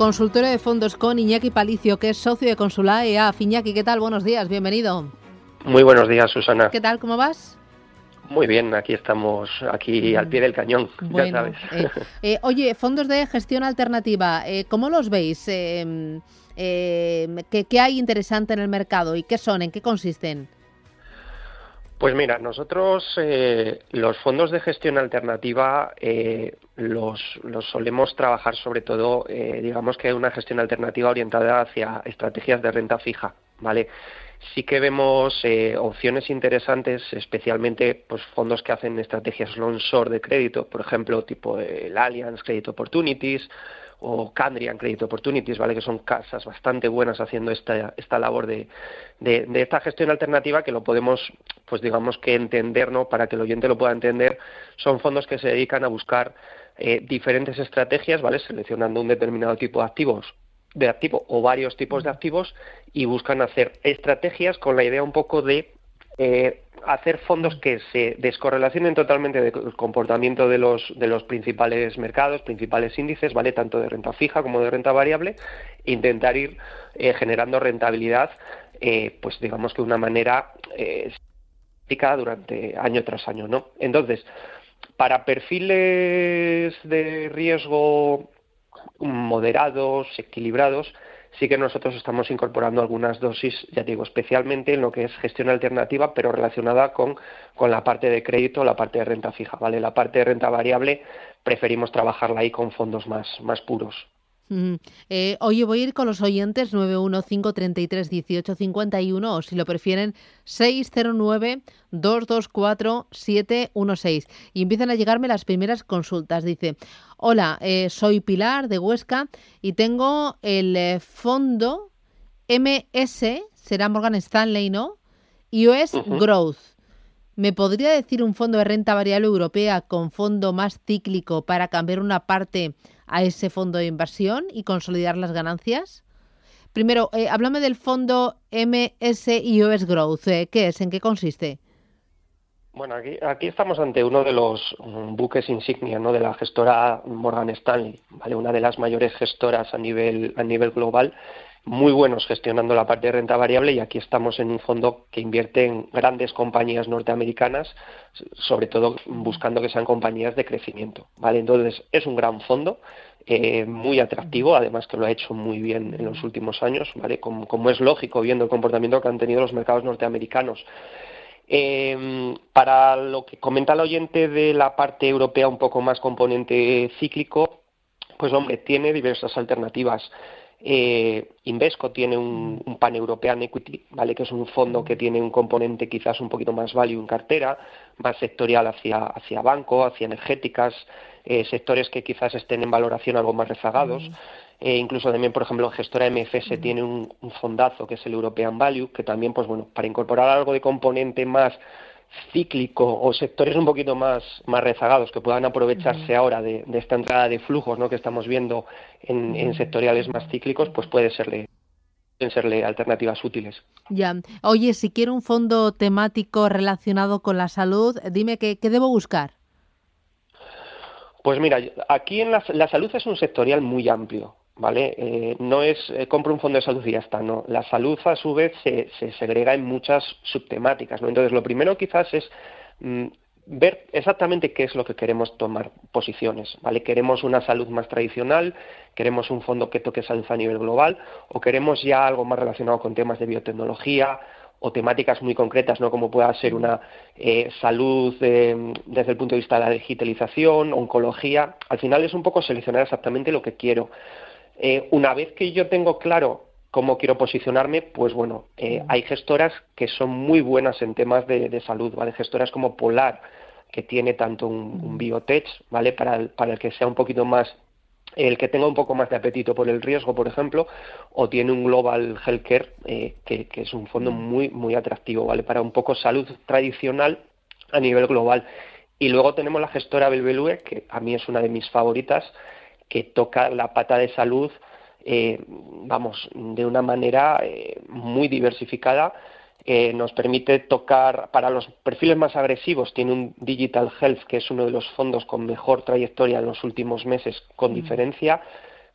Consultorio de fondos con Iñaki Palicio, que es socio de Consula EA. Iñaki, ¿qué tal? Buenos días, bienvenido. Muy buenos días, Susana. ¿Qué tal? ¿Cómo vas? Muy bien, aquí estamos, aquí al pie del cañón, ya sabes. Eh, eh, oye, fondos de gestión alternativa, eh, ¿cómo los veis? ¿qué, ¿Qué hay interesante en el mercado y qué son? ¿En qué consisten? Pues mira, nosotros eh, los fondos de gestión alternativa eh, los, solemos trabajar sobre todo, eh, digamos que una gestión alternativa orientada hacia estrategias de renta fija, ¿vale? Sí que vemos opciones interesantes, especialmente pues fondos que hacen estrategias long short de crédito, por ejemplo, tipo el Allianz Credit Opportunities o Candrian Credit Opportunities, ¿vale? que son casas bastante buenas haciendo esta, esta labor de, de, esta gestión alternativa que lo podemos, pues digamos que entender, ¿no? para que el oyente lo pueda entender, son fondos que se dedican a buscar eh, diferentes estrategias, ¿vale? seleccionando un determinado tipo de activos de activo o varios tipos de activos y buscan hacer estrategias con la idea un poco de eh, hacer fondos que se descorrelacionen totalmente del comportamiento de los, de los principales mercados, principales índices, ¿vale? Tanto de renta fija como de renta variable, e intentar ir eh, generando rentabilidad, eh, pues digamos que de una manera eh, durante año tras año, ¿no? Entonces, para perfiles de riesgo moderados, equilibrados, sí que nosotros estamos incorporando algunas dosis, ya digo, especialmente en lo que es gestión alternativa, pero relacionada con, con la parte de crédito, la parte de renta fija, ¿vale? La parte de renta variable preferimos trabajarla ahí con fondos más, más puros. Eh, oye, voy a ir con los oyentes 915331851 o si lo prefieren 609224716 y empiezan a llegarme las primeras consultas. Dice, hola, eh, soy Pilar de Huesca y tengo el eh, fondo MS, será Morgan Stanley, ¿no? US Growth. ¿Me podría decir un fondo de renta variable europea con fondo más cíclico para cambiar una parte a ese fondo de inversión y consolidar las ganancias? Primero, eh, háblame del fondo MSIOS Growth. Eh, ¿Qué es? ¿En qué consiste? Bueno, aquí, aquí estamos ante uno de los mm, buques insignia de la gestora Morgan Stanley, ¿vale? una de las mayores gestoras a nivel, a nivel global muy buenos gestionando la parte de renta variable y aquí estamos en un fondo que invierte en grandes compañías norteamericanas, sobre todo buscando que sean compañías de crecimiento. ¿vale? Entonces es un gran fondo, eh, muy atractivo, además que lo ha hecho muy bien en los últimos años, ¿vale? como, es lógico viendo el comportamiento que han tenido los mercados norteamericanos. Eh, para lo que comenta el oyente de la parte europea un poco más componente cíclico, pues hombre, tiene diversas alternativas. Eh, Invesco tiene un, un pan-european equity, ¿vale? que es un fondo que tiene un componente quizás un poquito más value en cartera, más sectorial hacia, hacia banco, hacia energéticas, eh, sectores que quizás estén en valoración algo más rezagados. Eh, incluso también, por ejemplo, gestora MFS tiene un, un, fondazo que es el European Value, que también, pues bueno, para incorporar algo de componente más cíclico o sectores un poquito más, más rezagados que puedan aprovecharse ahora de, esta entrada de flujos ¿no? que estamos viendo en, sectoriales más cíclicos, pues puede serle pueden serle alternativas útiles. Ya. Oye, si quiero un fondo temático relacionado con la salud, dime qué, qué debo buscar. Pues mira, aquí en la, la salud es un sectorial muy amplio. ¿Vale? Eh, no es eh, compro un fondo de salud y ya está, no. La salud a su vez se, se segrega en muchas subtemáticas, ¿no? Entonces lo primero quizás es mm, ver exactamente qué es lo que queremos tomar posiciones, ¿vale? Queremos una salud más tradicional, queremos un fondo que toque salud a nivel global o queremos ya algo más relacionado con temas de biotecnología o temáticas muy concretas, ¿no? como pueda ser una eh, salud desde el punto de vista de la digitalización, oncología. Al final es un poco seleccionar exactamente lo que quiero. Eh, una vez que yo tengo claro cómo quiero posicionarme, pues bueno, eh, hay gestoras que son muy buenas en temas de, salud, ¿vale? Gestoras como Polar, que tiene tanto un, biotech, ¿vale? Para el, para el que sea un poquito más el que tenga un poco más de apetito por el riesgo, por ejemplo, o tiene un Global Healthcare, eh, que, que, es un fondo muy, muy atractivo, ¿vale? Para un poco salud tradicional a nivel global. Y luego tenemos la gestora Belbelue, que a mí es una de mis favoritas, que toca la pata de salud, eh, vamos, de una manera eh, muy diversificada nos permite tocar para los perfiles más agresivos. Tiene un Digital Health, que es uno de los fondos con mejor trayectoria en los últimos meses, con mm. diferencia.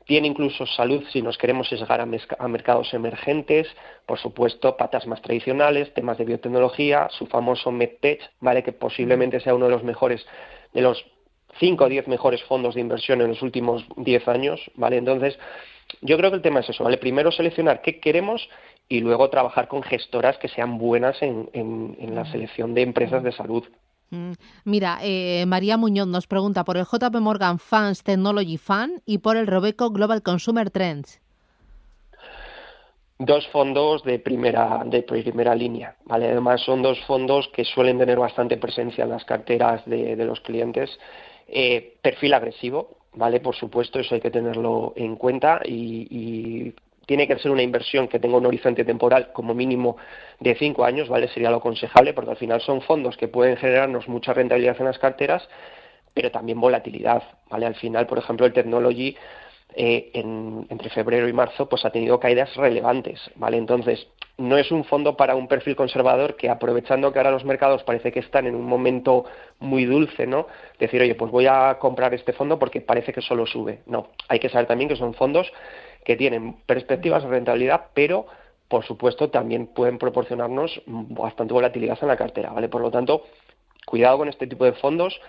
Tiene incluso salud si nos queremos sesgar a, mercados emergentes, por supuesto, patas más tradicionales, temas de biotecnología, su famoso MedTech, ¿vale? que posiblemente mm. sea uno de los mejores, de los 5 o 10 mejores fondos de inversión en los últimos 10 años. ¿vale? Entonces, yo creo que el tema es eso, ¿vale? Primero seleccionar qué queremos y luego trabajar con gestoras que sean buenas en, en, la mm. selección de empresas de salud. Mm. Mira, eh, María Muñoz nos pregunta por el JP Morgan Funds Technology Fund y por el Robeco Global Consumer Trends. Dos fondos de primera, de primera línea, ¿vale? Además son dos fondos que suelen tener bastante presencia en las carteras de, los clientes. Eh, perfil agresivo, ¿vale? Por supuesto, eso hay que tenerlo en cuenta y tiene que ser una inversión que tenga un horizonte temporal como mínimo de cinco años, ¿vale? Sería lo aconsejable, porque al final son fondos que pueden generarnos mucha rentabilidad en las carteras, pero también volatilidad, ¿vale? Al final, por ejemplo, el Technology eh, entre febrero y marzo pues ha tenido caídas relevantes, ¿vale? Entonces, no es un fondo para un perfil conservador que aprovechando que ahora los mercados parece que están en un momento muy dulce, ¿no? Decir, oye, pues voy a comprar este fondo porque parece que solo sube. No, hay que saber también que son fondos que tienen perspectivas de rentabilidad, pero por supuesto también pueden proporcionarnos bastante volatilidad en la cartera, ¿vale? Por lo tanto, cuidado con este tipo de fondos,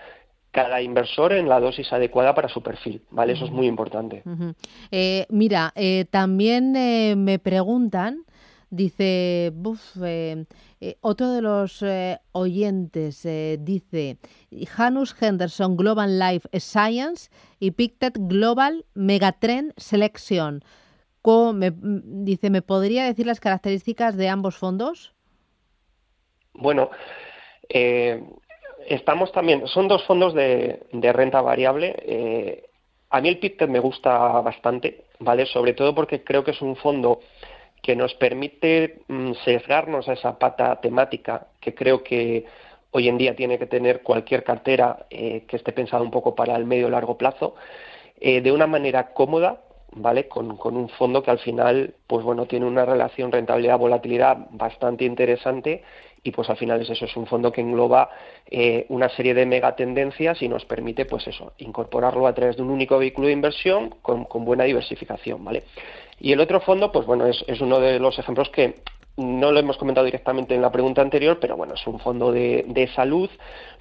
cada inversor en la dosis adecuada para su perfil, ¿vale? Eso es muy importante. Eh, mira, eh, también eh, me preguntan, dice, otro de los oyentes dice, Janus Henderson Global Life Science y Pictet Global Megatrend Selection. Me, dice, ¿me podría decir las características de ambos fondos? Bueno, eh, estamos también, son dos fondos de, renta variable. Eh, a mí el Pictet me gusta bastante, ¿vale? Sobre todo porque creo que es un fondo que nos permite mm, sesgarnos a esa pata temática que creo que hoy en día tiene que tener cualquier cartera eh, que esté pensada un poco para el medio largo plazo, eh, de una manera cómoda, ¿vale? Con, con, un fondo que al final, pues bueno, tiene una relación rentabilidad-volatilidad bastante interesante y pues al final es eso, es un fondo que engloba eh, una serie de megatendencias y nos permite, pues eso, incorporarlo a través de un único vehículo de inversión con, con buena diversificación, ¿vale? Y el otro fondo, pues bueno, es, es uno de los ejemplos que no lo hemos comentado directamente en la pregunta anterior, pero bueno, es un fondo de, de, salud.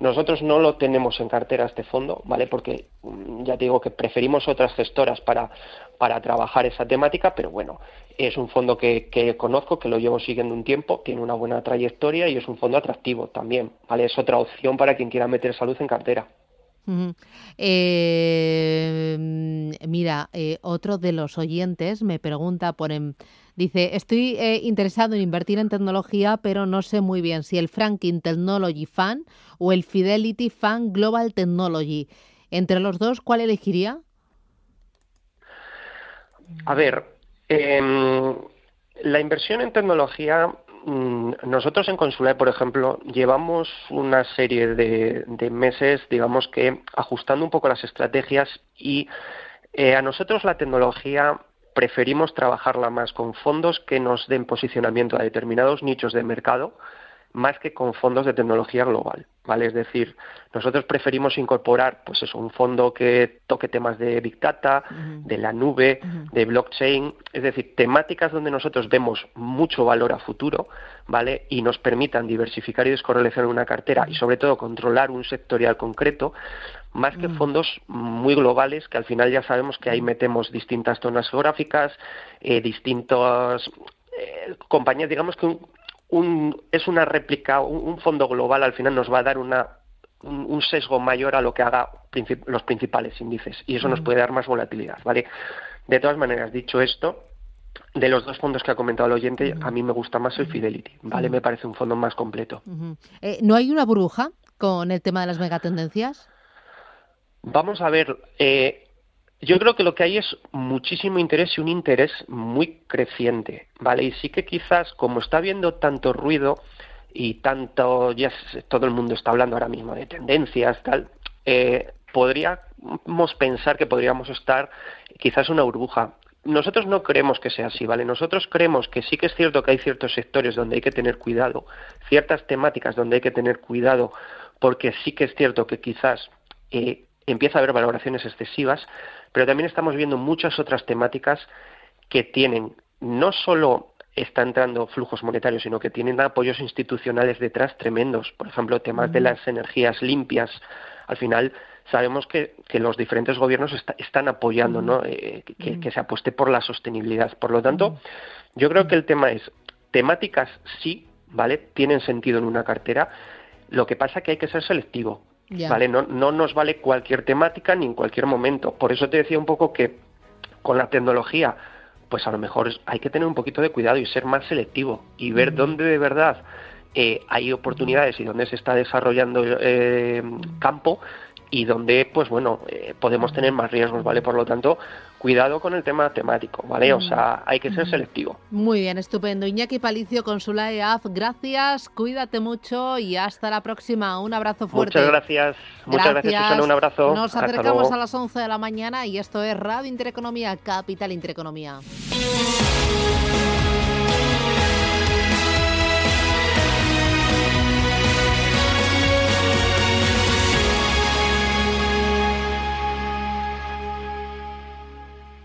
Nosotros no lo tenemos en cartera este fondo, ¿vale? Porque mm, ya te digo que preferimos otras gestoras para, para trabajar esa temática, pero bueno, es un fondo que, que, conozco, que lo llevo siguiendo un tiempo, tiene una buena trayectoria y es un fondo atractivo también, ¿vale? Es otra opción para quien quiera meter salud en cartera. eh, mira, eh, otro de los oyentes me pregunta por... En, Dice, estoy eh, interesado en invertir en tecnología, pero no sé muy bien si el Franklin Technology Fund o el Fidelity Fund Global Technology. Entre los dos, ¿cuál elegiría? A ver, em, la inversión en tecnología, mm, nosotros en Consular, por ejemplo, llevamos una serie de, de meses, digamos que ajustando un poco las estrategias y eh, a nosotros la tecnología preferimos trabajarla más con fondos que nos den posicionamiento a determinados nichos de mercado más que con fondos de tecnología global, ¿vale? Es decir, nosotros preferimos incorporar, pues eso, un fondo que toque temas de Big Data, de la nube, de blockchain, es decir, temáticas donde nosotros vemos mucho valor a futuro, ¿vale? Y nos permitan diversificar y descorrelacionar una cartera y sobre todo controlar un sectorial concreto, más que mm. fondos muy globales que al final ya sabemos que ahí mm. metemos distintas zonas geográficas, eh, distintas eh, compañías, digamos que un, es una réplica, un, fondo global al final nos va a dar una, un, sesgo mayor a lo que haga los principales índices y eso nos puede dar más volatilidad, ¿vale? De todas maneras, dicho esto, de los dos fondos que ha comentado el oyente, a mí me gusta más el Fidelity, ¿vale? Me parece un fondo más completo. Eh, ¿No hay una burbuja con el tema de las megatendencias? Vamos a ver, eh, Yo creo que lo que hay es muchísimo interés y un interés muy creciente, ¿vale? Y sí que quizás, como está habiendo tanto ruido y tanto, ya todo el mundo está hablando ahora mismo de tendencias, tal, eh, podríamos pensar que podríamos estar quizás una burbuja. Nosotros no creemos que sea así, ¿vale? Nosotros creemos que sí que es cierto que hay ciertos sectores donde hay que tener cuidado, ciertas temáticas donde hay que tener cuidado, porque sí que es cierto que quizás eh, empieza a haber valoraciones excesivas, pero también estamos viendo muchas otras temáticas que tienen no solo está entrando flujos monetarios, sino que tienen apoyos institucionales detrás tremendos. Por ejemplo, temas de las energías limpias. Al final, sabemos que, los diferentes gobiernos están apoyando ¿no? Eh, que, se apueste por la sostenibilidad. Por lo tanto, yo creo que el tema es, temáticas sí, ¿vale? Tienen sentido en una cartera. Lo que pasa es que hay que ser selectivo. ¿Vale? No, no nos vale cualquier temática ni en cualquier momento. Por eso te decía un poco que con la tecnología, pues a lo mejor hay que tener un poquito de cuidado y ser más selectivo y ver dónde de verdad eh, hay oportunidades y dónde se está desarrollando eh, campo y donde, pues bueno, eh, podemos tener más riesgos, ¿vale? Por lo tanto, cuidado con el tema temático, ¿vale? O sea, hay que ser selectivo. Muy bien, estupendo. Iñaki Palicio, Consula EAF, gracias, cuídate mucho y hasta la próxima. Un abrazo fuerte. Muchas gracias, muchas gracias, Susana, un abrazo. Nos acercamos a las 11 de la mañana y esto es Radio Intereconomía, Capital Intereconomía.